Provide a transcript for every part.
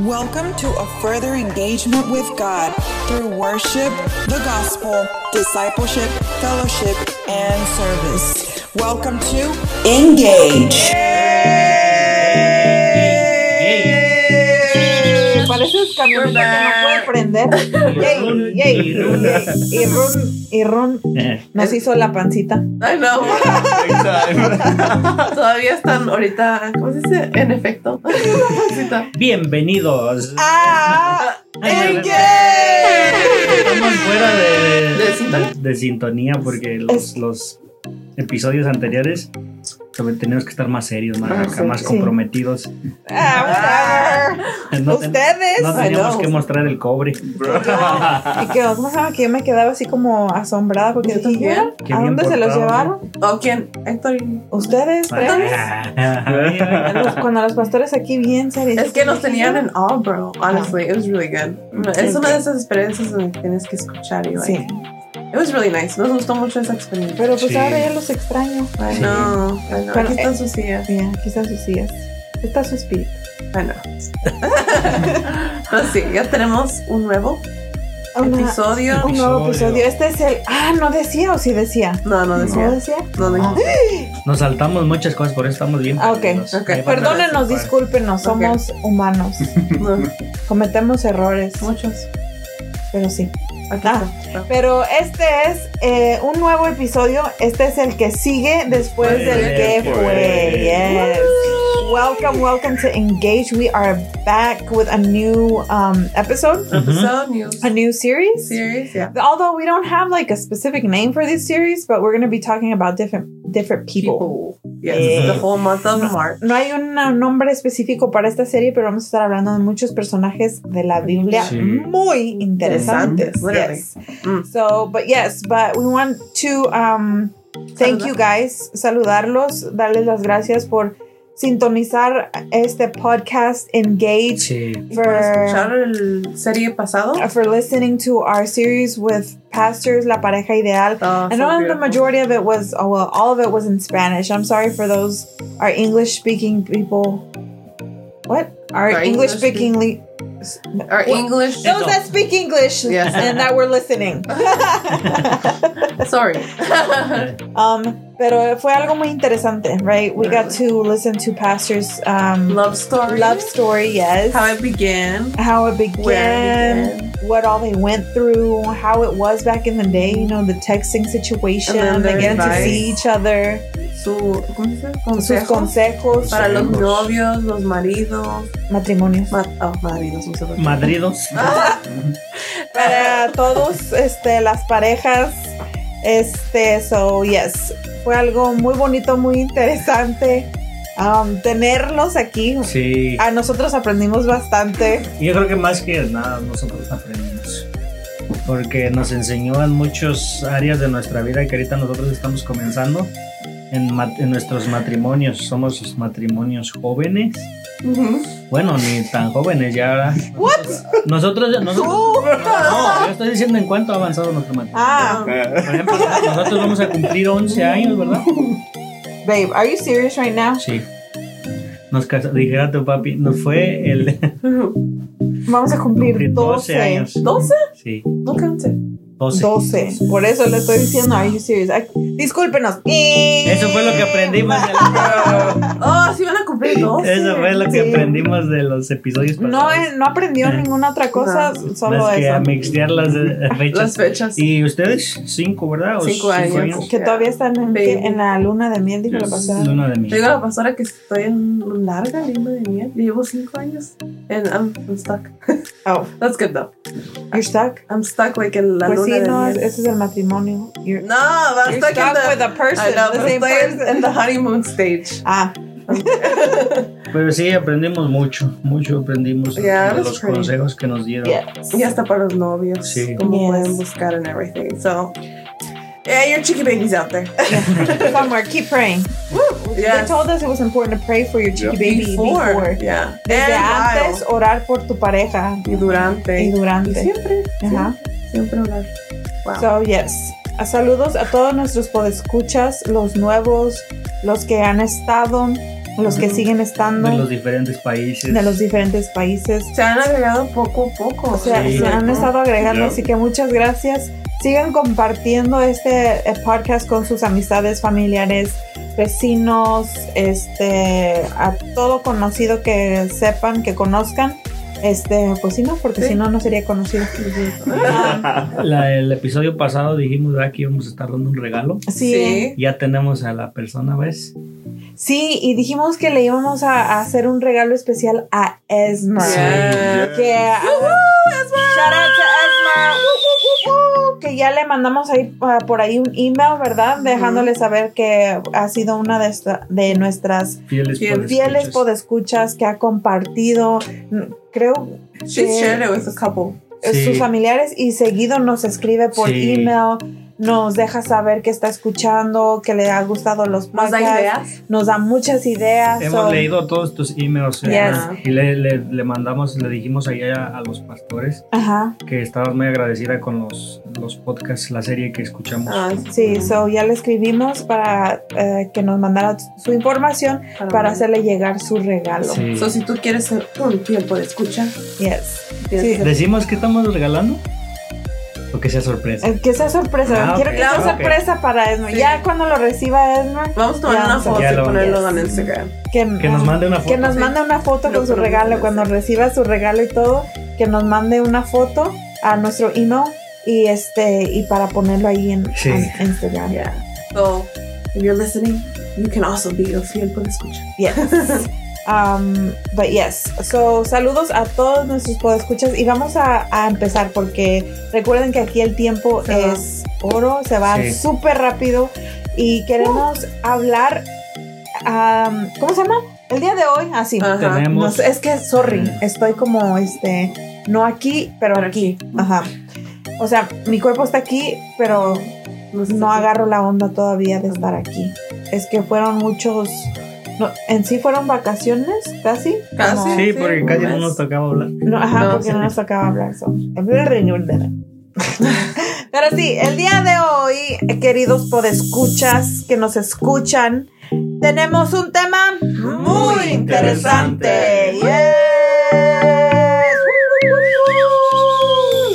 Welcome to a further engagement with God through worship, the gospel, discipleship, fellowship, and service. Welcome to Engage. Pareces camioneta que no puede prender. Yay, yay. Y Run, y Run nos hizo la pancita. Ay, no. Todavía están ahorita, ¿cómo se dice? En efecto. Bienvenidos. ¡Ah! ¡Engage! Estamos fuera de, ¿De sintonía? de sintonía porque los, los episodios anteriores tenemos que estar más serios, más, Ah, acá, sí, más sí. comprometidos. Ah, No, ten- Ustedes. no teníamos que mostrar el cobre. Y que, ¿cómo se llama? Que yo me quedaba así como asombrada porque Yo dije, ¿a dónde se los llevaron? ¿O quién? Héctor. Ustedes, tres. Ah, Los- Cuando los pastores aquí bien serios. Es que nos tenían en all, bro. Honestly, it was really good. Es una de esas experiencias en que tienes que escuchar y like, Sí, It was really nice. Nos gustó mucho esa experiencia. pero pues Sí. ahora ya los extraño. Ay, Sí. no. Ay, no. Pero, Aquí están eh, sus sillas. Sí, aquí están sus sillas. Está su espíritu. Ay, no. Pero sí, ya tenemos un nuevo Una- episodio. un nuevo Episodio. Este es el. Ah, no decía o sí decía. No, no ¿No decía. decía? No decía. Nos saltamos muchas cosas, por eso estamos bien. Ah, ok. perdidos. Ok. Ahí van a Perdónenos, discúlpenos, somos humanos. No, Cometemos errores, muchos. pero sí. Aquí Ah. está. Pero este es eh, un nuevo episodio. Este es el que sigue después Fue, del que fue. fue. Yes. Welcome, welcome to Engage. We are back with a new um, episode, Episode news. a new series. Series, yeah. Although we don't have like a specific name for this series, but we're going to be talking about different different people. Yes, Eh. the whole month of March. No hay un nombre específico para esta serie, pero vamos a estar hablando de muchos personajes de la Biblia Sí. muy interesantes. Yes. Mm. So, but yes, but we want to um, thank you guys, saludarlos, darles las gracias por sintonizar este podcast, engage, Sí. Y por escuchar for, el serie pasado. Uh, for listening to our series with pastors, La Pareja Ideal. Oh, I so know the majority of it was, oh, well, all of it was in Spanish. I'm sorry for those our English speaking people. What? Our, Our English English speaking. Le- Our What? English. those that speak English Yes. and that were listening. Sorry. um, pero fue algo muy interesante, right? We got to listen to pastors' um, Love story. love story, yes. How it began. how it began, Where it what all they went through, how it was back in the day, you know, the texting situation, And then they their getting to see each other, Su, ¿cómo se dice? sus Consejos. consejos, Para los Consejos. novios, los maridos. matrimonios. Ma oh, maridos. Madridos. Ah, Para todos, este, las parejas, este, so, yes, fue algo muy bonito, muy interesante. um, tenerlos aquí. Sí. A nosotros aprendimos bastante. Yo creo que más que nada nosotros aprendimos. Porque nos enseñó en muchas áreas de nuestra vida que ahorita nosotros estamos comenzando. En, ma- en nuestros matrimonios, somos matrimonios jóvenes. ujú. Bueno, ni tan jóvenes ya. What? Nosotros, nosotros no, yo estoy diciendo en cuánto ha avanzado nuestro matrimonio. Ah, Por ejemplo, nosotros vamos a cumplir 11 años, ¿verdad? babe, are you serious right now? Sí. Nos casamos, dijera tu papi, nos fue el Vamos a cumplir cumplir 12 12 años. ¿12? Sí, No canté. 12. 12. Por eso le estoy diciendo, are you serious? Ay, discúlpenos. Eso fue lo que aprendimos de la- Oh, sí van a cumplir 12. Eso fue lo que Sí. aprendimos de los episodios No, pasados. eh, no aprendió ninguna otra cosa, No. solo Más que a eso. mixtear las eh, fechas. Las fechas. Y ustedes, cinco, ¿verdad? ¿O Cinco años. Que todavía están en, en la luna de miel, dijo la pasada. Luna de miel. Digo a la pastora que estoy en larga lima de miel. Llevo 5 años. And I'm, I'm stuck. Oh, That's good though. you're stuck. I'm stuck like en la Pues luna sí, de no, miel. ese es el matrimonio. You're, No, I'm you're stuck, stuck in the, with a person, I know, the same person. in the honeymoon stage. Ah, Pero sí, aprendimos mucho, mucho aprendimos Yeah, de los pretty. consejos que nos dieron. yes. Y hasta para los novios. Sí. Cómo Yes. pueden buscar and everything. So, yeah, your chicky babies out there. Somewhere, keep praying. They Yes. told us it was important to pray for your chicky baby before. Before. Yeah. Desde And antes, while. orar por tu pareja Y durante. y durante. Y siempre. Ajá. Siempre orar. Wow. So, yes. A saludos a todos nuestros podescuchas, los nuevos, los que han estado los que siguen estando De los diferentes países. de los diferentes países. Se han agregado poco a poco. O sea, Sí. se han estado agregando, Ya. así que muchas gracias. Sigan compartiendo este eh, podcast con sus amistades, familiares, vecinos, este, a todo conocido que sepan, que conozcan. Este, pues sí, no, porque Sí. si no, no sería conocido. La- el episodio pasado dijimos ¿verdad? que íbamos a estar dando un regalo. Sí, Ya tenemos a la persona, ¿ves? sí, y dijimos que le íbamos a, a hacer un regalo especial a Esmer. Sí. Que, ah, shout out to Esmer. Que ya le mandamos ahí ah, por ahí un email, ¿verdad? Dejándole saber que ha sido una de, esta- de nuestras Fieles, Fieles- fieles podescuchas. que ha compartido, mm, creo, She's shared it with a couple. Sí. sus familiares y seguido nos escribe por Sí. email, nos deja saber que está escuchando, que le ha gustado los ¿Nos da podcasts, ideas? nos da muchas ideas. Hemos leído todos tus emails eh, Yes. y le, le- le mandamos, le dijimos allá a los pastores Ajá. que estabas muy agradecida con los, los podcasts, la serie que escuchamos. Ah, Sí, so ya le escribimos para eh, que nos mandara su información para hacerle llegar su regalo. Sí. So, si tú quieres ser un tiempo de escucha, Yes. Sí. ¿Decimos que estamos regalando? O que sea sorpresa. Eh, Que sea sorpresa. Ah, Quiero que sea sorpresa para Esmer. Sí. Ya cuando lo reciba Esmer, Vamos a tomar una foto y lo- ponerlo Yes. en Instagram. que, Que nos mande una foto. que nos sí. mande una foto con su regalo. Cuando reciba su regalo y todo, que nos mande una foto a nuestro email y este y para ponerlo ahí en, Sí. en Instagram. Yeah. So, if you're listening, you can also be a fiel por escucha. Yes. Um, but yes, so saludos a todos nuestros podescuchas y vamos a, a empezar porque recuerden que aquí el tiempo Se va. es oro, se va Sí. súper rápido y queremos hablar, um, ¿cómo se llama? El día de hoy, así. Ajá. Tenemos. Es que, sorry, estoy como, este, no aquí, pero Pero aquí. aquí. Ajá. O sea, mi cuerpo está aquí, pero No, agarro la onda todavía de estar aquí. Es que fueron muchos, no, en sí fueron vacaciones, casi. Casi. Como- Sí, Sí, porque un casi no mes. nos tocaba hablar. no, ajá, No, porque sí. no nos tocaba hablar. so. Pero sí, el día de hoy, queridos podescuchas que nos escuchan, tenemos un tema muy interesante. Yes.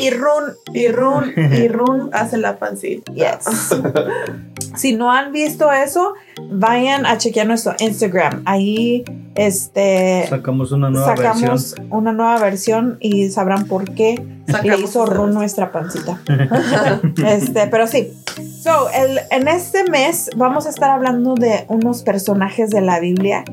Y run, y run, y run. Hace la pancita. Yes. Si no han visto eso, vayan a chequear nuestro Instagram. Ahí este Sacamos una nueva sacamos una nueva versión y sabrán por qué le hizo run versión. nuestra pancita. este, pero sí. So, el, en este mes vamos a estar hablando de unos personajes de la Biblia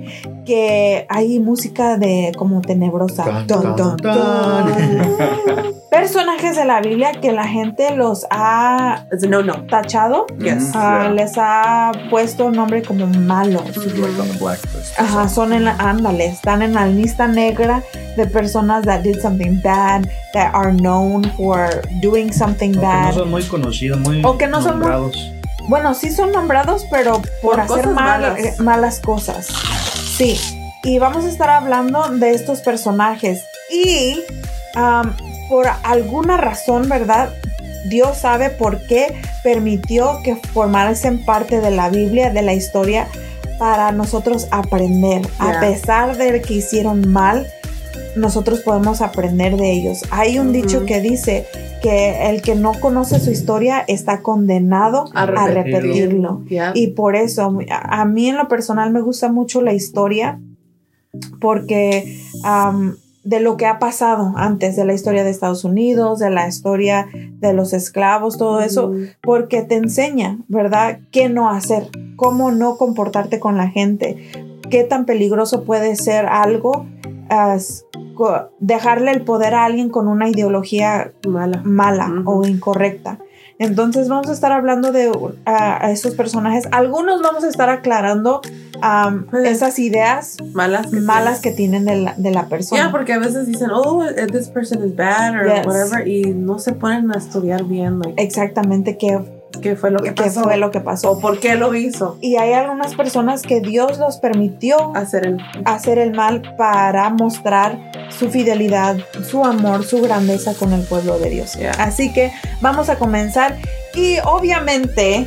que hay música de como tenebrosa. Dun, Dun, dun, dun, dun. Personajes de la Biblia que la gente los ha no no. tachado, Yes. ah, Yeah. les ha puesto nombre como malos. Ajá, son en la, ándale, están en la lista negra de personas that did something bad, that are known for doing something O que no bad. son muy conocidos, muy O que no son muy- nombrados. Bueno, sí son nombrados, pero por, Por hacer cosas mal- malas. eh, malas cosas. Sí, y vamos a estar hablando de estos personajes. Y por alguna razón, ¿verdad? Dios sabe por qué permitió que formasen parte de la Biblia, de la historia, para nosotros aprender. A pesar de que hicieron mal, nosotros podemos aprender de ellos. Hay un dicho que dice que el que no conoce su historia está condenado A a repetirlo. Yeah. Y por eso, a, a mí en lo personal me gusta mucho la historia porque am, de lo que ha pasado antes, de la historia de Estados Unidos, de la historia de los esclavos, todo eso, porque te enseña, ¿verdad? ¿Qué no hacer? ¿Cómo no comportarte con la gente? ¿Qué tan peligroso puede ser algo? Dejarle el poder a alguien con una ideología Mala. o incorrecta. Entonces vamos a estar hablando de ah, a esos personajes. Algunos vamos a estar aclarando esas ideas Malas. que malas que tienen de la, de la Ya, persona. porque a veces dicen, oh, this person is bad or Yes. whatever, y no se ponen a estudiar bien, like, Exactamente qué, qué fue lo que qué pasó. fue lo que pasó. O por qué lo hizo. Y hay algunas personas que Dios los permitió Hacer el. hacer el mal para mostrar su fidelidad, su amor, su grandeza con el pueblo de Dios. Yeah. Así que vamos a comenzar y obviamente,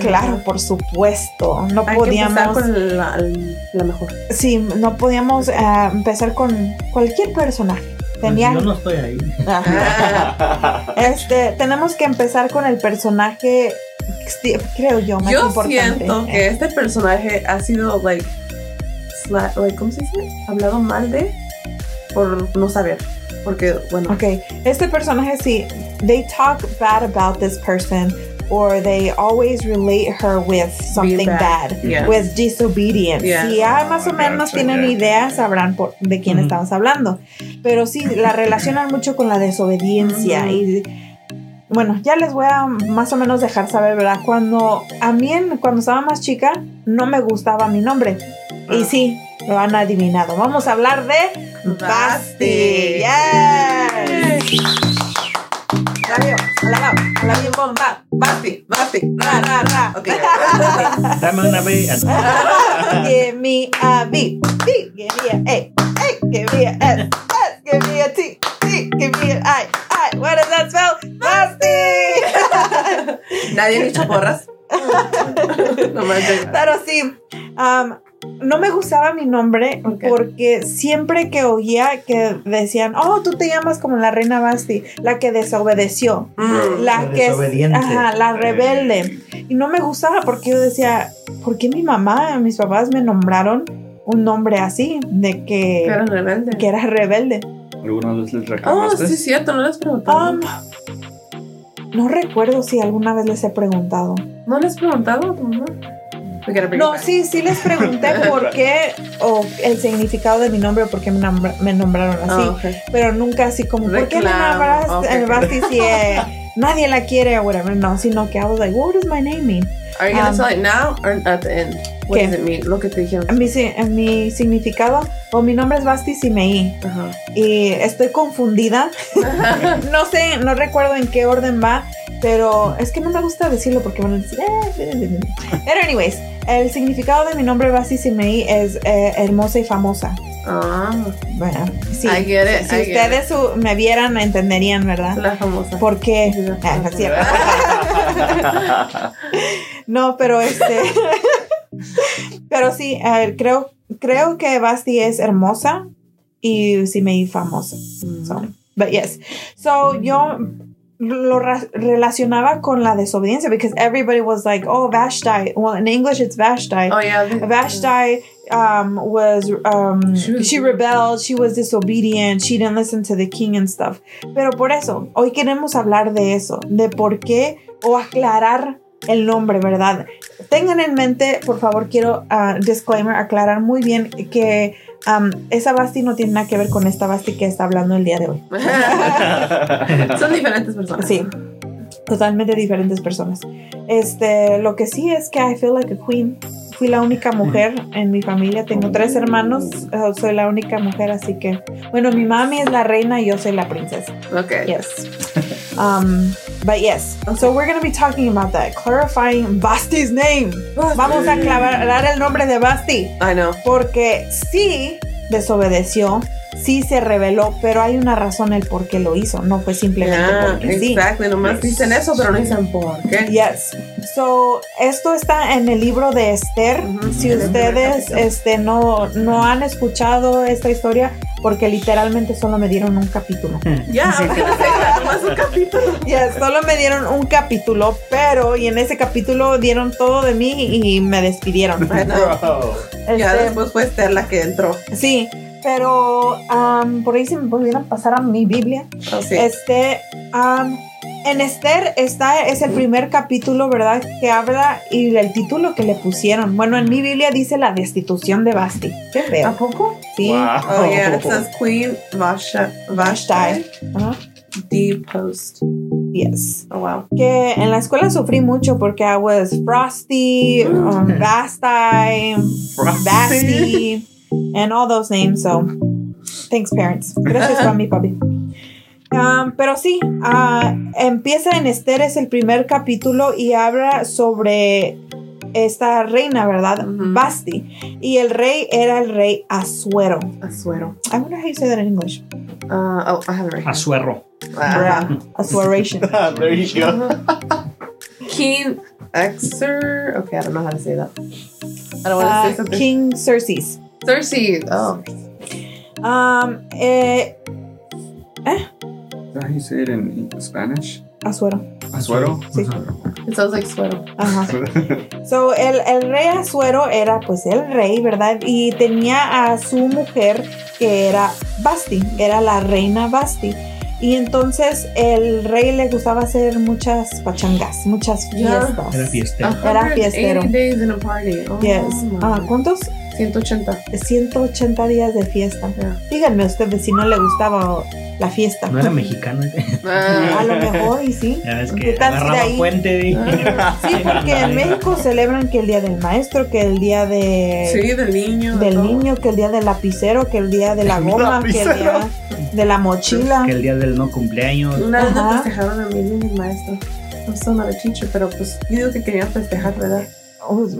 claro, por supuesto, no Hay que empezar podíamos con la mejor. Sí, no podíamos eh, empezar con cualquier personaje. Tenía, Pues yo no estoy ahí. Este, tenemos que empezar con el personaje, creo yo, más Yo importante. siento que este personaje ha sido, like, sla- like, ¿cómo se dice? Hablado mal de por no saber. Porque, bueno, Ok, este personaje sí, they talk bad about this person or they always relate her with something bad. bad, Yeah. with disobedience. Yeah. Si ya más o menos gotcha, tienen yeah. idea, sabrán por- de quién Ujú. estamos hablando. Pero sí, la relacionan mucho con la desobediencia Ujú. y bueno, ya les voy a más o menos dejar saber, ¿verdad? Cuando a mí, cuando estaba más chica, no me gustaba mi nombre. Y Ah. sí, lo han adivinado. Vamos a hablar de Basti. Yes. Radio, a la lado, a la bien bomba. Basti, Basti. Ra, ra, ra. Ok. Dame una vez. Give me a B, B, give me a A, A, give me a S, S, give me a T, T, give me an I, I. What does that spell? Basti. Nadie ha dicho porras. no manches. Pero sí, um, no me gustaba mi nombre porque siempre que oía que decían, oh, tú te llamas como la reina Basti, la que desobedeció, Mm. la La que es, desobediente. ajá, la rebelde. Y no me gustaba porque yo decía, ¿por qué mi mamá, mis papás me nombraron un nombre así, de que, Era rebelde. que era rebelde? ¿Alguna vez les Oh, reclamaste? sí, es cierto, no les preguntado. Um, no recuerdo si alguna vez les he preguntado. ¿No les has preguntado a tu mamá? No, sí, sí les pregunté por qué o el significado de mi nombre, por qué me, nombra- me nombraron así, Ah, ok. pero nunca así como, ¿por qué me nombraste ok. el Basti si eh, nadie la quiere o whatever? No, sino que I was like, what does my name mean? Are you gonna Um, tell it now or at the end? What ¿Qué? does it mean? Lo que te dijeron. Mi, mi significado, o mi nombre es Basti Simeí Ajá. y estoy confundida. no sé, no recuerdo en qué orden va, pero es que no me gusta decirlo porque van a decir, pero anyways, el significado de mi nombre Basti Simeí es eh, hermosa y famosa. Ah, Bueno, sí. I get it, Si I get ustedes me vieran, entenderían, ¿verdad? la famosa. ¿Por qué? Ah, no es cierto. No, pero este. pero sí, eh, creo, creo que Basti es hermosa y Simei famosa. Mm. So, but yes. So yo lo relacionaba con la desobediencia because everybody was like, oh, Vashti. Well, in English it's Vashti. Oh, yeah. Vashti um, was um, She was- she rebelled, she was disobedient, she didn't listen to the king and stuff. Pero por eso, hoy queremos hablar de eso, de por qué o aclarar el nombre, ¿verdad? Tengan en mente, por favor, quiero ah, disclaimer, aclarar muy bien que um, esa Basti no tiene nada que ver con esta Basti que está hablando el día de hoy. Son diferentes personas. Sí, totalmente diferentes personas. Este, lo que sí es que I feel like a queen. Fui la única mujer en mi familia. Tengo tres hermanos. eh, soy la única mujer, así que. Bueno, mi mami es la reina y yo soy la princesa. Okay. Yes. Um, but yes. So we're going to be talking about that. Clarifying Basti's name. Vamos a aclarar el nombre de Basti. I know. Porque sí desobedeció, sí se rebeló, pero hay una razón el por qué lo hizo. No fue simplemente Yeah, porque sí. exactly. Nomás dicen eso, pero no dicen por qué. Yes. So, esto está en el libro de Esther. Si En el primer ustedes este, no, no han escuchado esta historia, porque literalmente solo me dieron un capítulo. Ya, nomás un capítulo. Yes, solo me dieron un capítulo, pero y en ese capítulo dieron todo de mí y me despidieron. Know. Bro. Ya Este, después fue Esther la que entró. sí, pero um, por ahí si me pudieran pasar a mi Biblia. Oh, sí. Este, am, en Esther está, es el primer capítulo, ¿verdad? Que habla y el título que le pusieron. Bueno, en mi Biblia dice la destitución de Basti. Qué ¿A feo. poco? Sí. Wow. Oh, yeah. It says Queen Vasha, Vashti Ajá. deposed. Yes. Oh, wow. Que en la escuela sufrí mucho porque I was Frosty, um, Basti, Basti, and all those names. So, thanks, parents. Gracias, mami, papi. Um, pero sí, ah, empieza en Esther, es el primer capítulo y habla sobre esta reina, ¿verdad? Basti. Y el rey era el rey Asuero. Asuero. I wonder how you say that in English. Uh, oh, I have it right here. Asuerro. Ah. Asueration. there you go. King Exer. Okay, I don't know how to say that. I don't want Ah, to say something. King Xerxes. Cersei. Oh. Um, eh, How you say it in Spanish? Azuero. Azuero? Sí. It sounds like suero. Ajá. So, el, el rey Azuero era pues el rey, ¿verdad? Y tenía a su mujer que era Basti, era la reina Basti. Y entonces el rey le gustaba hacer muchas pachangas, muchas fiestas. Era fiestero. Era fiestero. 180 days in a party. Oh, Yes. Ah. ¿Cuántos? 180. 180 días de fiesta. Yeah. Díganme ustedes si no le gustaba la fiesta. No era mexicano. Ah. A lo mejor, y sí. Ya ves ¿Qué que tal si de agarraba ahí? puente. y- Sí, porque en México celebran que el día del maestro, que el día de Sí, del niño. del todo. niño, que el día del lapicero, que el día de la goma, que el Lapicero. día de la mochila. Que el día del no cumpleaños. Una vez me Ajá. festejaron a mí y mi maestro. I'm still not a teacher, pero pues yo digo que querían festejar, ¿verdad?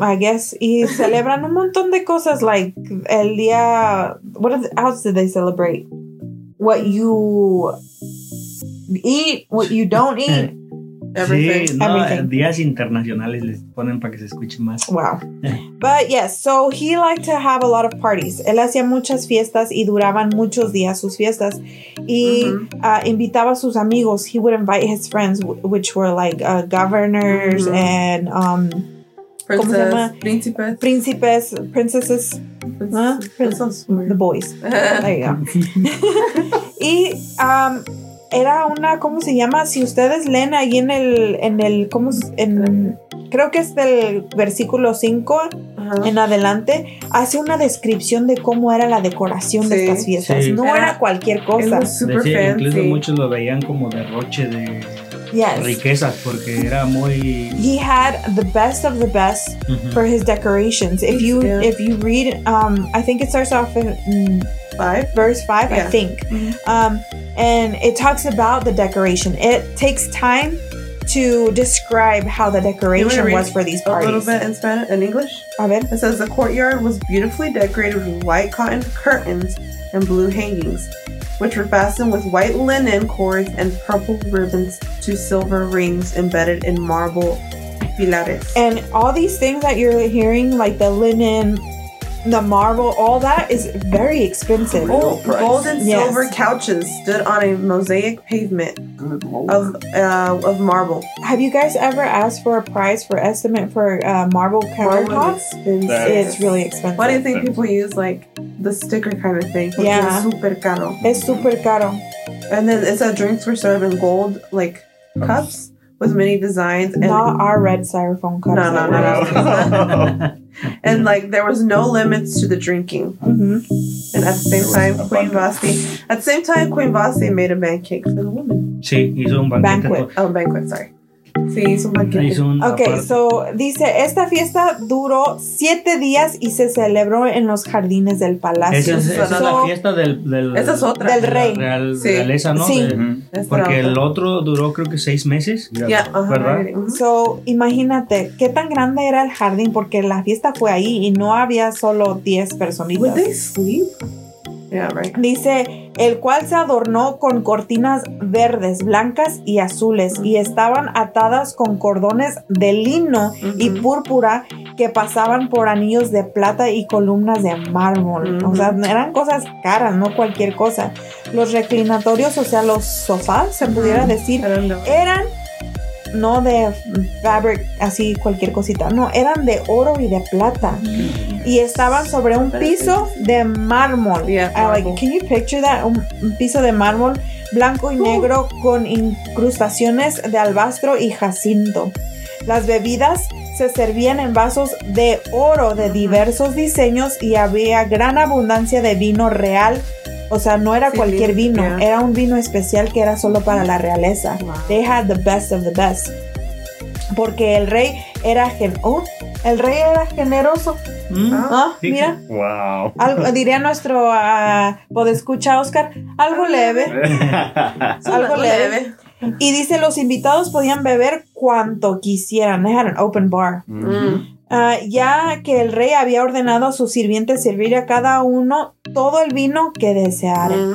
I guess. Y celebran un montón de cosas, like el día. What how did they celebrate? What you eat, what you don't eat. Everything. Sí, no, Everything. días internacionales les ponen para que se escuche más. Wow. But yes, so he liked to have a lot of parties. Él hacía muchas fiestas y duraban muchos días sus fiestas. Y uh, invitaba a sus amigos. He would invite his friends, wh- which were like uh, governors and um, ¿cómo se llama? Príncipes. príncipes, princesses, sounds the boys. There you go. y um, era una, ¿cómo se llama? Si ustedes leen ahí en el, en el, ¿cómo? En, creo que es del versículo 5 Ajá. en adelante, hace una descripción de cómo era la decoración de estas fiestas. sí. No Era- era cualquier cosa. super Decía, incluso fancy. muchos lo veían como derroche de Yes. riquezas porque era muy... He had the best of the best Ujú. for his decorations. If you Yeah. if you read, um, I think it starts off in mm, Five. verse five, I Yeah. think, Mhm. um, and it talks about the decoration. It takes time to describe how the decoration was for these parties. A little parties. bit in Spanish, in English. A ver. It says the courtyard was beautifully decorated with white cotton curtains and blue hangings, which were fastened with white linen cords and purple ribbons to silver rings embedded in marble pilares. And all these things that you're hearing, like the linen, the marble, all that is very expensive. Oh. Gold, and Yes. silver couches stood on a mosaic pavement of uh, of marble. Have you guys ever asked for a price for estimate for uh, marble countertops? expensive. It's really expensive. Why do you think people use like the sticker kind of thing? Yeah. es super caro. Es super caro. And then it said drinks were served in gold like cups with many designs and Not our red styrofoam cups. No, no, no, no. and like there was no limits to the drinking. Mm-hmm. And at the same time, Queen abundance. Vasti, at the same time, Queen Vasti made a pancake for the woman. Sí, hizo un banquete. Banquet. Oh, banquet, sorry. Sí, hizo un banquete. Hizo Ok, aparte. so dice, esta fiesta duró siete días y se celebró en los jardines del palacio. Esa es, esa es la fiesta del, del, Esa es otra. Del de la rey. Real, Sí. realeza, ¿no? Sí. De- porque el otro duró creo que seis meses. Yeah, ajá, ¿verdad? So, imagínate qué tan grande era el jardín porque la fiesta fue ahí y no había solo 10 Would personitas. they sleep? Yeah, right. Dice, el cual se adornó con cortinas verdes, blancas y azules y estaban atadas con cordones de lino y púrpura que pasaban por anillos de plata y columnas de mármol. O sea, eran cosas caras, no cualquier cosa. Los reclinatorios, o sea, los sofás, se pudiera decir, I no de fabric, así cualquier cosita, no, eran de oro y de plata. Y estaban sobre un piso de mármol. Yeah, Ah, like, can you picture that? Un, un piso de mármol blanco y negro con incrustaciones de albastro y jacinto. Las bebidas se servían en vasos de oro de diversos diseños y había gran abundancia de vino real. O sea, no era Sí, cualquier vino, vino, yeah. era un vino especial que era solo para la realeza. Wow. They had the best of the best. Porque el rey era gen oh, el rey era generoso. Mm. Ah, Sí. mira, Wow. algo, diría nuestro uh, podescucha Oscar, algo leve. algo leve. Y dice, los invitados podían beber cuanto quisieran. They had an open bar. Ujú. Mm. Ah, ya que el rey había ordenado a sus sirvientes servir a cada uno todo el vino que desearan.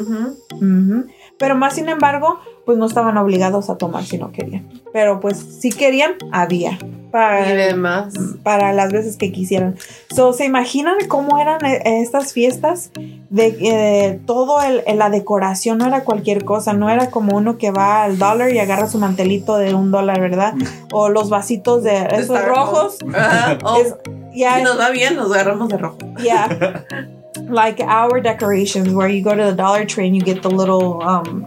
Ujú. Pero más sin embargo, pues no estaban obligados a tomar si no querían. Pero pues si querían, había. para, Y demás. para las veces que quisieran. So, ¿Se imaginan cómo eran eh, estas fiestas? De eh, todo el, la decoración no era cualquier cosa, no era como uno que va al dólar y agarra su mantelito de un dólar, ¿verdad? O los vasitos de esos rojos. Oh, Es- ya si nos va bien, nos agarramos de rojo. Yeah. like our decorations where you go to the Dollar Tree and you get the little um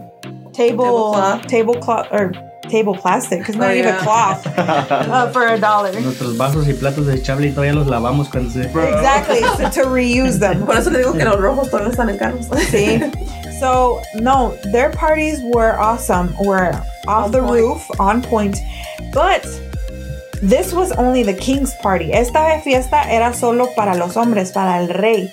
table Tablecloth. tablecloth or table plastic. because not Oh, even yeah. cloth uh, for a dollar. Nuestros vasos y platos de chable todavía los lavamos cuando se... Exactly, to, to reuse them. Por eso le digo que los rojos todavía están en caros. See? So, no, their parties were awesome. Were off On the point. roof, on point. But this was only the king's party. Esta fiesta era solo para los hombres, para el rey.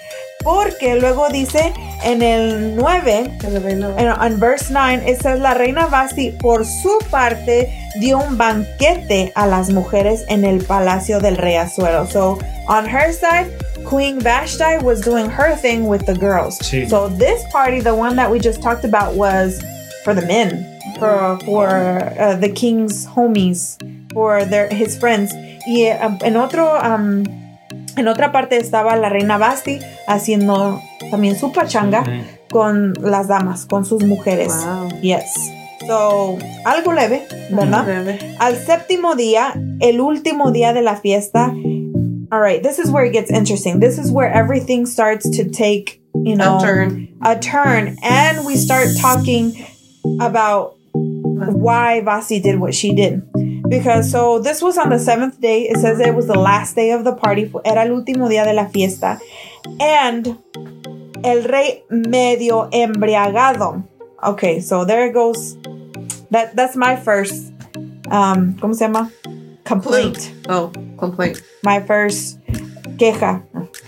Porque luego dice en el 9, Que le ven, ¿no? en en verse 9, it says, la reina Basti por su parte dio un banquete a las mujeres en el palacio del rey Azuero. So, on her side, Queen Vashti was doing her thing with the girls. Sí. So this party, the one that we just talked about, was for the men, for for uh, the king's homies, for their his friends. Y um, en otro um, en otra parte estaba la reina Basti haciendo también su pachanga con las damas, con sus mujeres. Wow. Yes. So, algo leve, ¿verdad? Al séptimo día, el último día de la fiesta. All right, this is where it gets interesting. This is where everything starts to take, you know, A turn. a turn, and we start talking about why Vasi did what she did. Because so this was on the seventh day. It says it was the last day of the party. Era el último día de la fiesta. And el rey medio embriagado. Okay, so there it goes. That that's my first um ¿cómo se llama? Complaint. Oh, complaint. My first queja.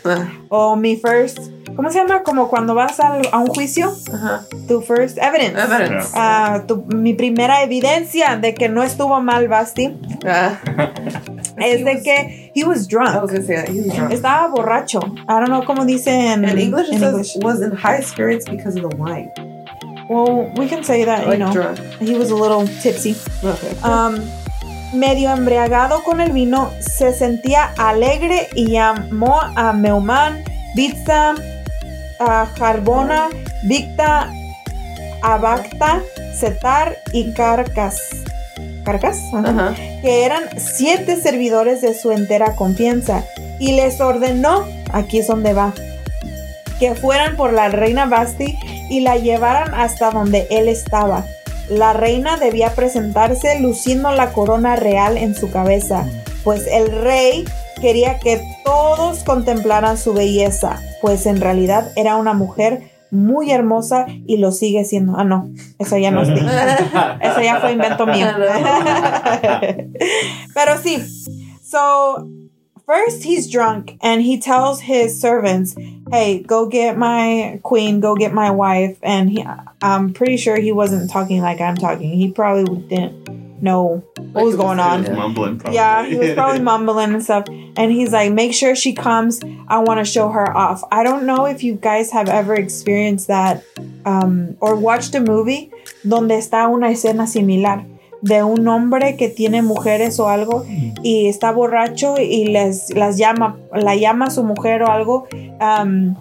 Ah, O mi first ¿Cómo se llama? Como cuando vas al- a un juicio. Ajá. Tu first evidence. Evidence. Ah, tu- mi primera evidencia de que no estuvo mal Basti Ah, es de que he was I drunk. was gonna say that. He was drunk. Estaba borracho. I don't know cómo dice en, In English, says English. was in high spirits because of the wine. Well, we can say that, you know, drunk. he was a little tipsy. Okay. Um, medio embriagado con el vino, se sentía alegre y llamó a Meumán, Bitza, a Jarbona, Victa, Abacta, Setar y Carcas. ¿Carcas? Que eran siete servidores de su entera confianza, y les ordenó, aquí es donde va, que fueran por la reina Basti y la llevaran hasta donde él estaba. La reina debía presentarse luciendo la corona real en su cabeza, pues el rey quería que todos contemplaran su belleza, pues en realidad era una mujer muy hermosa y lo sigue siendo. Ah, no, eso ya no es eso ya fue invento mío. Pero sí. So, first he's drunk and he tells his servants, "Hey, go get my queen, go get my wife." And he, I'm pretty sure he wasn't talking like I'm talking. He probably didn't know what was going on. Mumbling, probably. Yeah, he was probably mumbling and stuff. And he's like, make sure she comes. I want to show her off. I don't know if you guys have ever experienced that um, or watched a movie donde está una escena similar de un hombre que tiene mujeres o algo y está borracho y les las llama, la llama a su mujer o algo. um,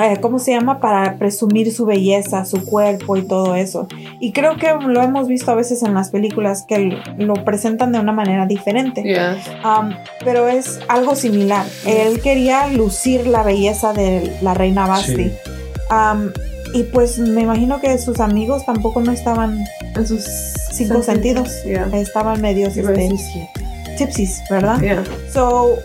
eh, ¿Cómo se llama? Para presumir su belleza, su cuerpo y todo eso. Y creo que lo hemos visto a veces en las películas que lo presentan de una manera diferente. Yeah. Um, pero es algo similar. Él quería lucir la belleza de la reina Basti. Sí. Um, y pues me imagino que sus amigos tampoco no estaban En sus cinco sentidos. Yeah. Estaban medios este, tipsies, ¿verdad? Yeah. So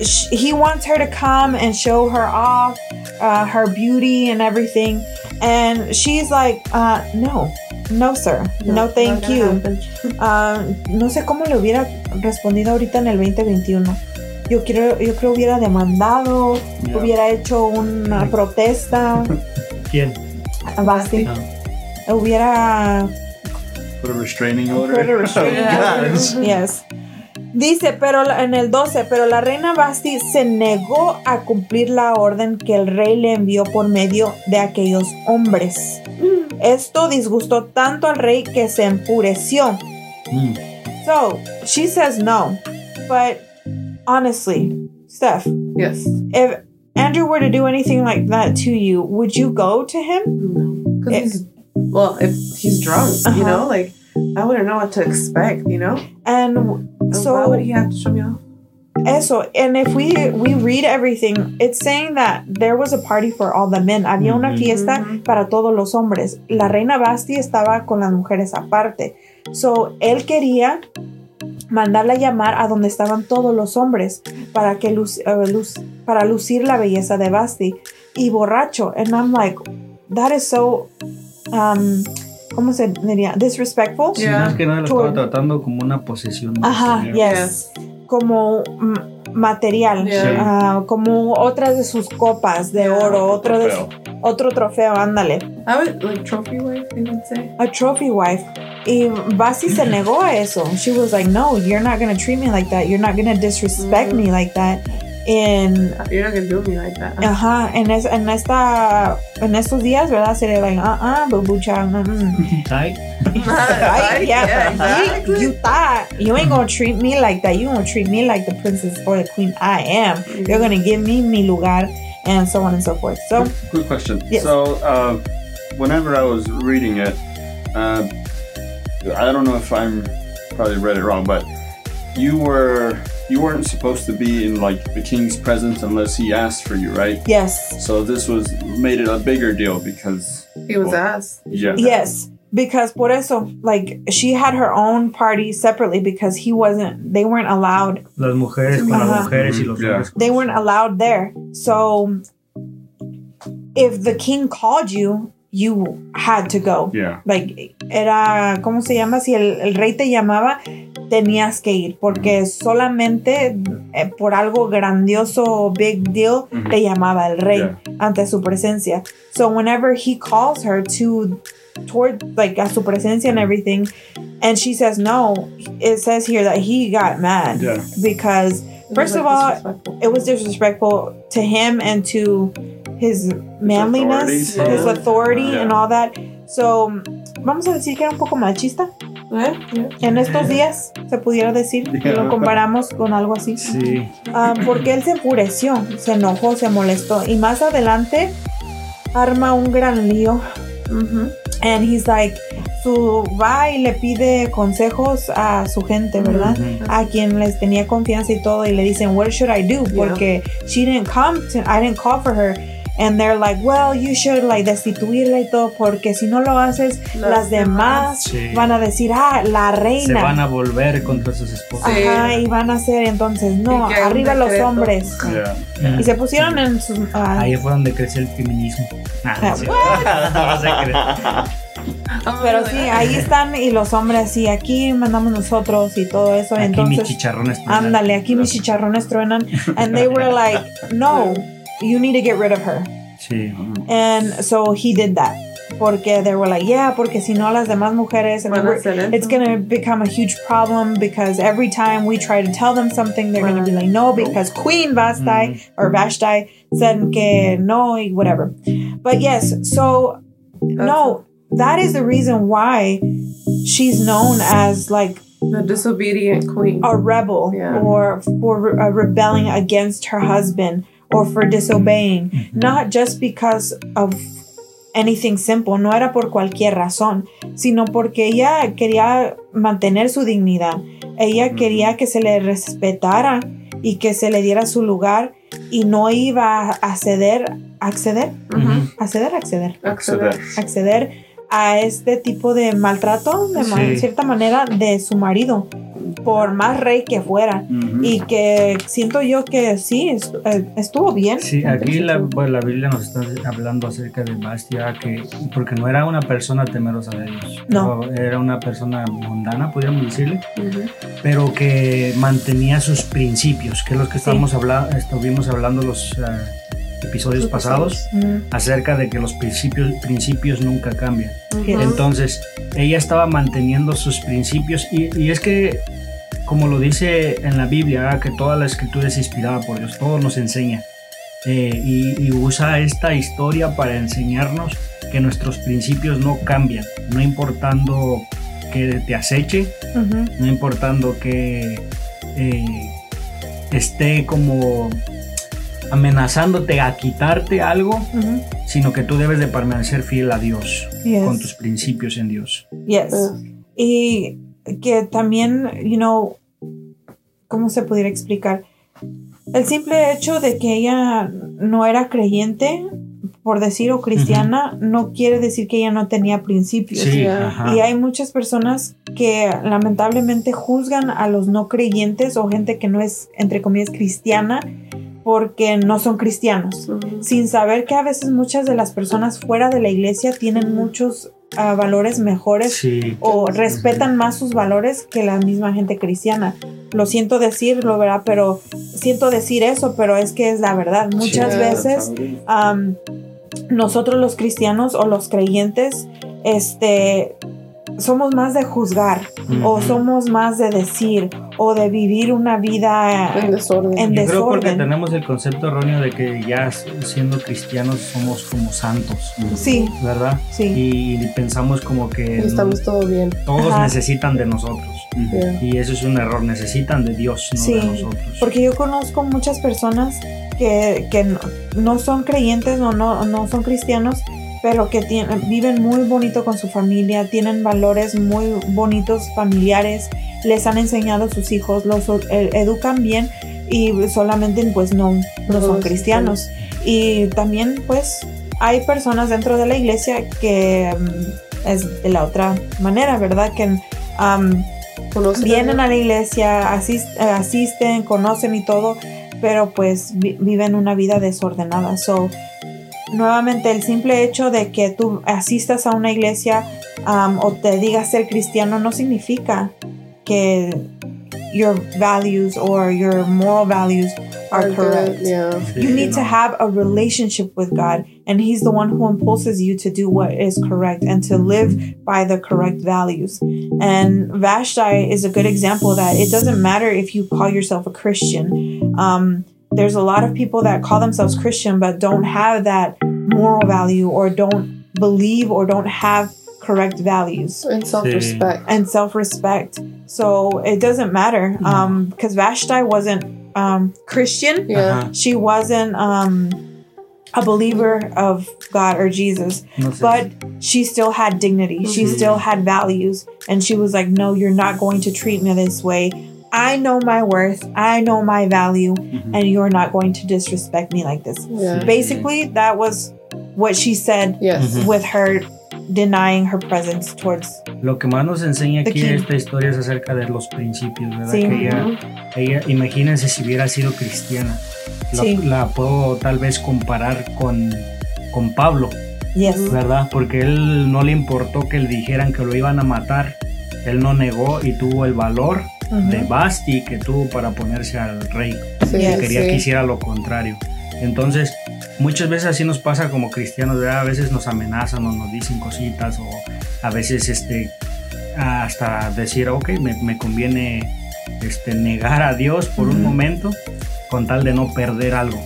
sh- he wants her to come and show her off, uh, her beauty and everything. And she's like, uh, no, no, sir. No, thank not gonna you. Ah, no sé cómo le hubiera respondido ahorita en el 2021. Yo quiero, yo creo hubiera demandado, Yeah. hubiera hecho una protesta, ¿Quién? Basti, No. hubiera Put a restraining order. Put a restraining Oh, order. Yes. Dice, pero en el 12, pero la reina Basti se negó a cumplir la orden que el rey le envió por medio de aquellos hombres. Esto disgustó tanto al rey que se enfureció. Mm. So she says no. But honestly, Steph, Yes. if Andrew were to do anything like that to you, would you go to him? No. Because It- he's, well, if he's drunk, Uh-huh. you know, like, I wouldn't know what to expect, you know? And And why would he have to show me off? Eh, eso, and if we we read everything, it's saying that there was a party for all the men. Había una Ujú. fiesta Ujú. para todos los hombres. La reina Basti estaba con las mujeres aparte. So él quería mandarla a llamar a donde estaban todos los hombres para que luc- eh, luc- para lucir la belleza de Basti y borracho. And I'm like, that is so um, ¿cómo se diría? Disrespectful. Sí, Yeah. más que nada lo estaba tratando como una posesión. Ajá, yes. Como mm, material, ah, como otras de sus copas de oro, otro, de, otro trofeo, ándale. I would, like, trophy wife, you would say. A trophy wife. Y Basi se negó a eso. She was like, no, you're not going to treat me like that. You're not going to disrespect me like that. And You're not gonna do me like that. Ajá, en, es- en esta, en estos días, ¿verdad? Sería like, uh, uh, bubucha, mm, mm. Ay, Ay, yeah, yeah, you, exactly. you thought you ain't gonna treat me like that. You gonna treat me like the princess or the queen I am. You're gonna give me mi lugar and so on and so forth. So, Quick question. Yes. So, uh, whenever I was reading it, uh, I don't know if I'm probably read it wrong, but you were you weren't supposed to be in like the king's presence unless he asked for you, right? yes, So this was made it a bigger deal because He was Well, asked. yeah. yes, because por eso, like, she had her own party separately because he wasn't, they weren't allowed las mujeres con Ajá. las mujeres y los Yeah. hombres they weren't allowed there. So if the king called you, you had to go. Yeah. Like, era, ¿cómo se llama? Si el, el rey te llamaba, tenías que ir, porque solamente eh, por algo grandioso, big deal, Ujú. te llamaba el rey Yeah. ante su presencia. So whenever he calls her to, toward, like, a su presencia and everything, and she says no, it says here that he got mad Yeah. because First like, of all, it was disrespectful to him and to his manliness, authority, his authority, Yeah. and all that. So, vamos a decir que era un poco machista yeah. en estos días, se pudiera decir, si lo comparamos con algo así. Sí, Ah, porque él se enfureció, se enojó, se molestó y más adelante arma un gran lío. Mhm. And he's like, su va y le pide consejos a su gente, ¿verdad? A quien les tenía confianza y todo y le dicen what should I do porque she didn't come to, I didn't call for her and they're like well you should like destituirla y todo porque si no lo haces las, Las demás Sí. van a decir ah la se reina van a volver contra sus esposas. Sí. ajá y van a hacer entonces no arriba los hombres Yeah. y se pusieron en sus ah, Ahí fue donde creció el feminismo. Ah, Ah. No se pero sí ahí están y los hombres sí aquí mandamos nosotros y todo eso Aquí mis entonces chicharrones. truenan. ándale aquí mis chicharrones truenan and they were like no you need to get rid of her Sí. And so he did that. Porque they were like, yeah, porque si no las demás mujeres, it's going to become a huge problem because every time we try to tell them something, they're going to be like, no, because Queen Vastai or Vashti said que no, y whatever. But yes, so no, that is the reason why she's known as like The disobedient queen. a rebel Yeah. or for uh, rebelling against her husband or for disobeying, not just because of anything simple, no era por cualquier razón, sino porque ella quería mantener su dignidad. Ella quería que se le respetara y que se le diera su lugar y no iba a ceder, acceder, Mhm. acceder, acceder, Acceder. acceder a este tipo de maltrato de Sí. cierta manera de su marido por más rey que fuera y que siento yo que sí eh, estuvo bien Sí, aquí la, bueno, la Biblia nos está hablando acerca de Bastia, que, porque no era una persona temerosa de Dios. No. Era una persona mundana, podríamos decirle, pero que mantenía sus principios, que es lo que estábamos hablando, estuvimos hablando los eh, episodios pasados acerca de que los principios, principios nunca cambian. Entonces, ella estaba manteniendo sus principios y, y es que, como lo dice en la Biblia, que toda la escritura es inspirada por Dios, todo nos enseña. Eh, y, y usa esta historia para enseñarnos que nuestros principios no cambian, no importando que te aceche, no importando que eh, esté como amenazándote a quitarte algo, sino que tú debes de permanecer fiel a Dios, Yes. con tus principios en Dios. Yes. Y que también, you know, ¿cómo se pudiera explicar? El simple hecho de que ella no era creyente, por decir, o cristiana, no quiere decir que ella no tenía principios. Sí. Y hay muchas personas que lamentablemente juzgan a los no creyentes o gente que no es, entre comillas, cristiana porque no son cristianos sin saber que a veces muchas de las personas fuera de la iglesia tienen muchos ah, valores mejores Sí, o respetan más sus valores que la misma gente cristiana. Lo siento decirlo, ¿verdad? Pero siento decir eso, pero es que es la verdad. Muchas Sí. veces nosotros los cristianos o los creyentes, este, somos más de juzgar o somos más de decir o de vivir una vida En desorden. en Yo creo porque desorden. tenemos el concepto erróneo de que ya siendo cristianos somos como santos, Sí, ¿verdad? sí. Y pensamos como que Y estamos todo bien. todos Ajá. necesitan de nosotros. Yeah. Y eso es un error, necesitan de Dios, no Sí, de nosotros. Porque yo conozco muchas personas que, que no, no son creyentes o no, no son cristianos, pero que tienen, viven muy bonito con su familia, tienen valores muy bonitos familiares, les han enseñado a sus hijos, los eh, educan bien y solamente pues no, no son cristianos. Y también pues hay personas dentro de la iglesia que mm, es de la otra manera, ¿verdad? Que ¿Conocen vienen a la iglesia, asis- eh, asisten, conocen y todo, pero pues vi- viven una vida desordenada. So, nuevamente, el simple hecho de que tú asistas a una iglesia um, o te digas ser cristiano no significa que your values or your moral values are Are good, correct. yeah. You need to have a relationship with God, and He's the one who impulses you to do what is correct and to live by the correct values. And Vashti is a good example that it doesn't matter if you call yourself a Christian. Um, there's a lot of people that call themselves Christian but don't have that moral value or don't believe or don't have correct values And self-respect. and self-respect. So it doesn't matter um, because Vashti wasn't um, Christian Yeah. Ajá. she wasn't um a believer of God or Jesus, No but she still had dignity. She Mhm. still had values. And she was like, No, you're not going to treat me this way. I know my worth. I know my value. And you're not going to disrespect me like this. Yeah. Basically, that was what she said Yes. Ujú. with her denying her presence towards. Lo que más nos enseña aquí king. esta historia es acerca de los principios, ¿verdad? Sí. Que ella, ella, imagínense si hubiera sido cristiana. La, Sí. la puedo tal vez comparar con, con Pablo, Yes. ¿verdad? Porque él no le importó que le dijeran que lo iban a matar. Él no negó y tuvo el valor de. Basti que tuvo para ponerse al rey. Sí, quería sí. que hiciera lo contrario. Entonces, muchas veces así nos pasa como cristianos, ¿verdad? A veces nos amenazan o nos dicen cositas o a veces este, hasta decir, ok, me, me conviene este, negar a Dios por un Ujú. momento con tal de no perder algo,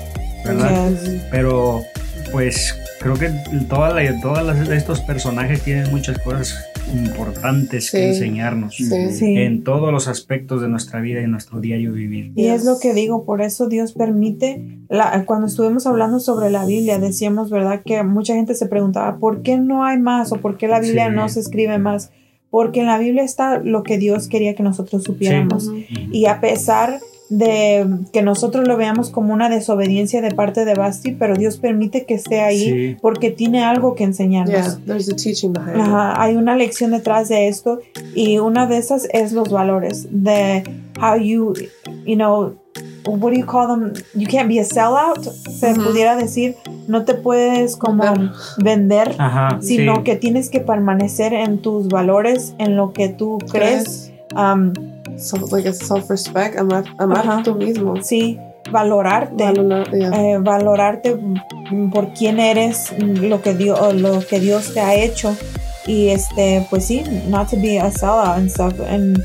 ¿verdad? Yes. Pero pues creo que todas todas estos personajes tienen muchas cosas importantes que enseñarnos Sí. En todos los aspectos de nuestra vida y nuestro diario vivir. Y es lo que digo, por eso Dios permite, la, cuando estuvimos hablando sobre la Biblia, decíamos, ¿verdad? Que mucha gente se preguntaba, ¿por qué no hay más? ¿O por qué la Biblia Sí. no se escribe más? Porque en la Biblia está lo que Dios quería que nosotros supiéramos. Y a pesar de que nosotros lo veamos como una desobediencia de parte de Basti, pero Dios permite que esté ahí Sí. porque tiene algo que enseñarnos. Yeah, there's a teaching behind it. Ajá, hay una lección detrás de esto y una de esas es los valores de how you you know what do you call them you can't be a sellout se pudiera decir no te puedes como Vender. vender Ajá, sino sí. que tienes que permanecer en tus valores en lo que tú crees um, So, like a self-respect, amar, amar Ajá. tú mismo. sí valorarte Valorar- yeah. eh, valorarte mm, por quién eres, mm, lo que Dios, lo que Dios te ha hecho y este, pues sí, not to be a sellout and stuff and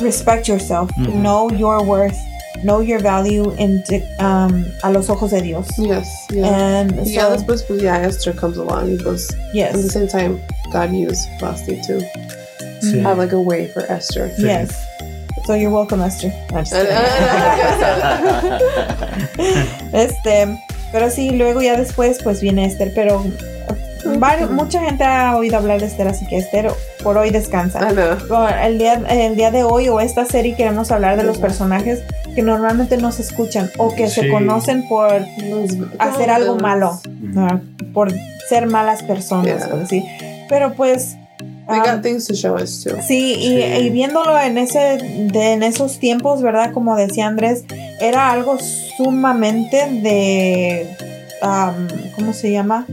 respect yourself, Ujú. know your worth, know your value in, um, a los ojos de Dios. Yes. Yeah. And yeah, so, después, pues, yeah, Esther comes along. He goes, at the same time, God used Basti to Sí. have like a way for Esther. yes. So you're welcome, Esther. Este, pero sí, luego ya después pues viene Esther, pero vari- mucha gente ha oído hablar de Esther, así que Esther por hoy descansa. Bueno, el día, el día de hoy o esta serie queremos hablar de los personajes que normalmente no se escuchan o que se Sí. conocen por hacer algo malo, ¿no? por ser malas personas, decir. Pero pues They um, got things to show us too. Sí, y, y viéndolo en ese, de, en esos tiempos, ¿verdad? Como decía Andrés, era algo sumamente de, am, ¿cómo se llama?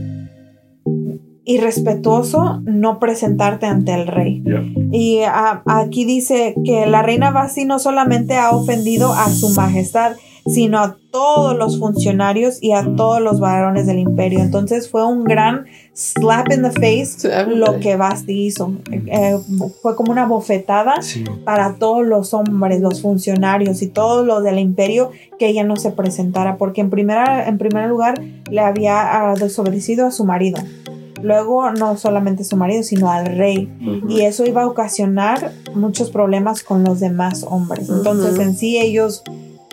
Irrespetuoso no presentarte ante el rey. Y ah, aquí dice que la reina Basti no solamente ha ofendido a su majestad, sino a todos los funcionarios y a todos los varones del imperio. Entonces fue un gran slap in the face lo que Basti hizo. Eh, fue como una bofetada Sí. para todos los hombres, los funcionarios y todos los del imperio que ella no se presentara, porque en, primera, en primer lugar le había ah, desobedecido a su marido. Luego no solamente a su marido, sino al rey. Y eso iba a ocasionar muchos problemas con los demás hombres. Entonces en sí ellos,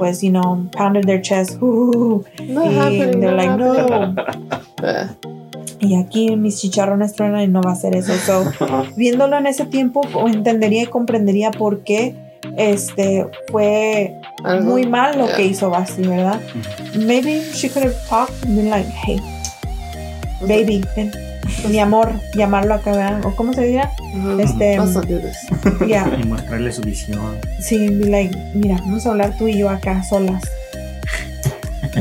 pues, you know, pounded their chest. Not y happening. they're like, happening. no. Y aquí mis chicharrones truenan y no va a ser eso. So, viéndolo en ese tiempo, entendería y comprendería por qué este fue algo. muy mal lo Yeah. que hizo Basti, ¿verdad? Maybe she could have talked and been like, hey, baby, ven, mi amor, llamarlo acá, ¿verdad? O cómo se dirá, Mhm. este, Y mostrarle su visión. sí, like, mira, vamos a hablar tú y yo acá solas.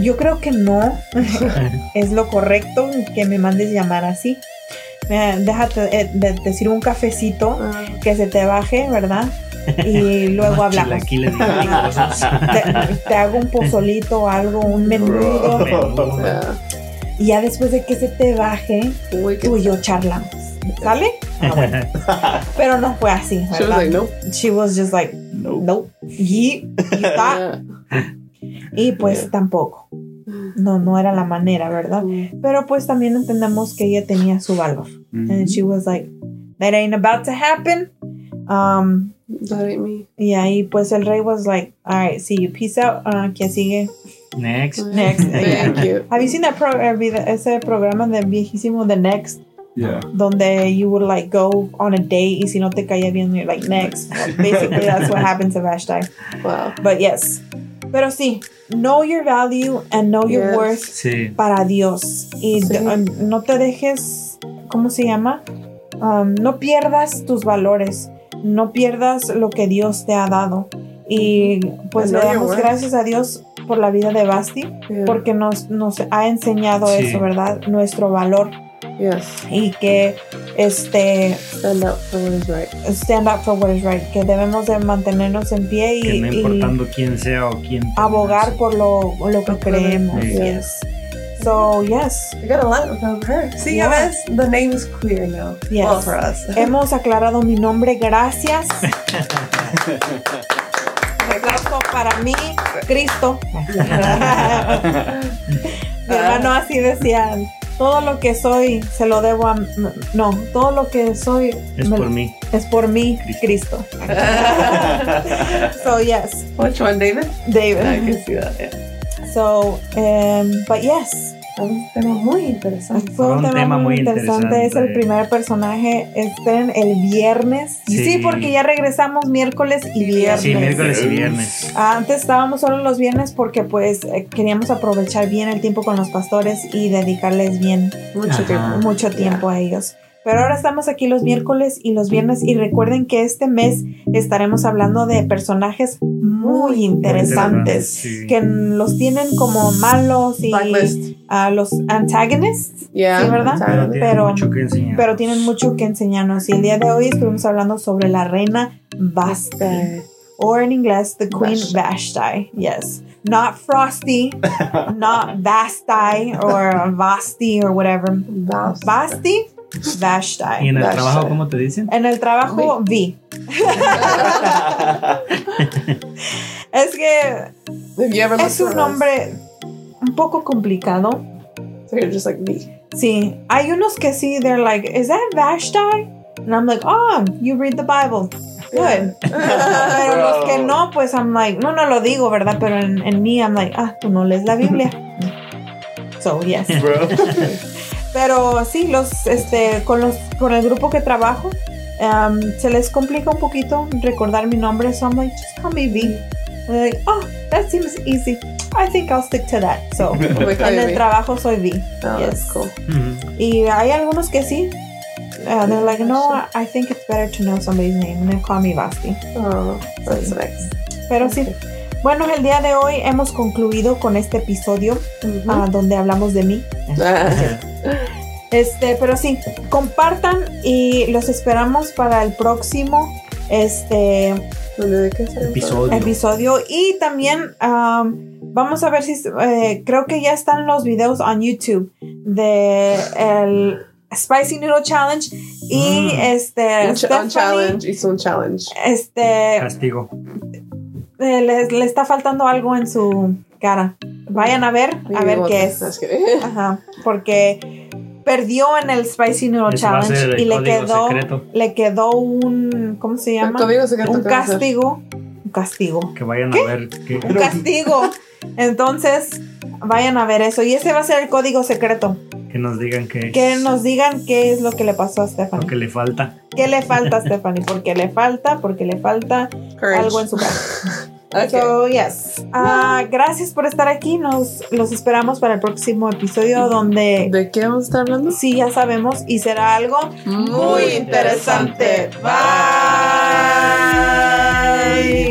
Yo creo que no es lo correcto que me mandes llamar así. Eh, Déjate eh, de- decir un cafecito Uh, que se te baje, ¿verdad? Y luego hablamos. Te, te hago un pozolito o algo, un menudo. Y ya después de que se te baje, Wicked. tú y yo charlamos. ¿Sale? Ah, bueno. Pero no fue así, She was like, nope. She was just like, Nope. nope. Y, y, y pues Yeah. tampoco. No, no era la manera, ¿verdad? Mm. Pero pues también entendemos que ella tenía su valor. Mhm. And she was like, that ain't about to happen. Um, That ain't me. y ahí pues el rey was like, alright, see you, peace out. Uh, ¿Quién sigue? Next. Next. Thank you. Have you seen that pro ese programa de viejísimo The Next? Yeah. Donde you would like go on a date y si no te caía bien, you're like next. Basically, that's what happened to Vashti. Wow. But yes. Pero sí, know your value and know your worth Sí. para Dios. Y Sí. de- um, no te dejes, ¿cómo se llama? Um, no pierdas tus valores. No pierdas lo que Dios te ha dado. Y pues And le damos gracias a Dios por la vida de Basti, porque nos, nos ha enseñado Sí. eso, ¿verdad? Nuestro valor. Yes. Y que este Stand up for what is right. stand up for what is right, que debemos de mantenernos en pie y, Que no y importando quién sea o quién. abogar por lo, lo que creemos. Yes. So, yes. I got a lot from her. See, Yeah. the name is clear now. Yes. Well, for us. Hemos aclarado mi nombre, gracias. Aplauso para mí, Cristo. Mi hermano así decía, todo lo que soy se lo debo a... No, todo lo que soy Es me- por mí. es por mí, Cristo. so, yes, Which one, David? I David. can see that. Yeah. So, um, but yes, Un tema muy interesante. Fue un, tema, muy interesante. Es el primer personaje. Esperen el viernes. Sí. Sí. porque ya regresamos miércoles y viernes. Sí, miércoles y viernes. Antes estábamos solo los viernes porque pues eh, queríamos aprovechar bien el tiempo con los pastores y dedicarles bien Mucho Ajá. tiempo. mucho tiempo a ellos. Pero ahora estamos aquí los miércoles y los viernes y recuerden que este mes estaremos hablando de personajes muy interesantes Sí. que los tienen como malos y a los antagonists, Yeah. Sí, ¿verdad? Pero Exactly. tiene Pero- mucho que pero tienen mucho que enseñarnos. Y el día de hoy estuvimos hablando sobre la reina Basti, Uh, o en inglés, the Queen Vashti. Yes. Not Frosty, not Vasti or Vasti or whatever. Vast. Basti, ¿Y Vashti. en el Vashti. trabajo cómo te dicen? En el trabajo, Vi. Es que es un nombre un poco complicado. So you're just like me. Sí, hay unos que sí, they're like, is that Vashti? And I'm like, oh, you read the Bible. Good. Pero los que no, pues I'm like, no, no lo digo, ¿verdad? Pero en, en mí, I'm like, ah, tú no lees la Biblia. So, yes. Bro. Pero sí, los, este, con los, con el grupo que trabajo, um, se les complica un poquito recordar mi nombre, so I'm like, just call me V. They're like, oh, that seems easy. I think I'll stick to that. So, call en el V. trabajo soy V. Oh, Yes. that's cool. Ujú. Y hay algunos que sí. Uh, they're like, no, I think it's better to know somebody's name. And they call me Basti. Oh, that's Sí. nice. Pero sí. Bueno, el día de hoy hemos concluido con este episodio ah, donde hablamos de mí. Ah, Este, pero sí, compartan y los esperamos para el próximo este. Episodio. episodio. Y también am, vamos a ver si eh, creo que ya están los videos en YouTube de el Spicy Noodle Challenge y Mm. este Un, Stephanie, un challenge. Hizo un challenge. este Castigo. Eh, le, le está faltando algo en su cara. Vayan a ver, a ver qué es. Ajá, porque perdió en el Spicy Noodle Challenge y le quedó, secreto. le quedó un, ¿cómo se llama? secreto Un castigo. Un castigo. Que vayan a ver. Un castigo. Entonces, vayan a ver eso. Y ese va a ser el código secreto. Que nos digan que, Que nos digan qué es lo que le pasó a lo Stephanie. que le falta. ¿Qué le falta a Stephanie? Porque le falta, porque le falta Courage. algo en su cara. Okay. So, yes. Ah, gracias por estar aquí. Nos los esperamos para el próximo episodio donde ¿De qué vamos a estar hablando? sí ya sabemos y será algo Muy interesante. Bye.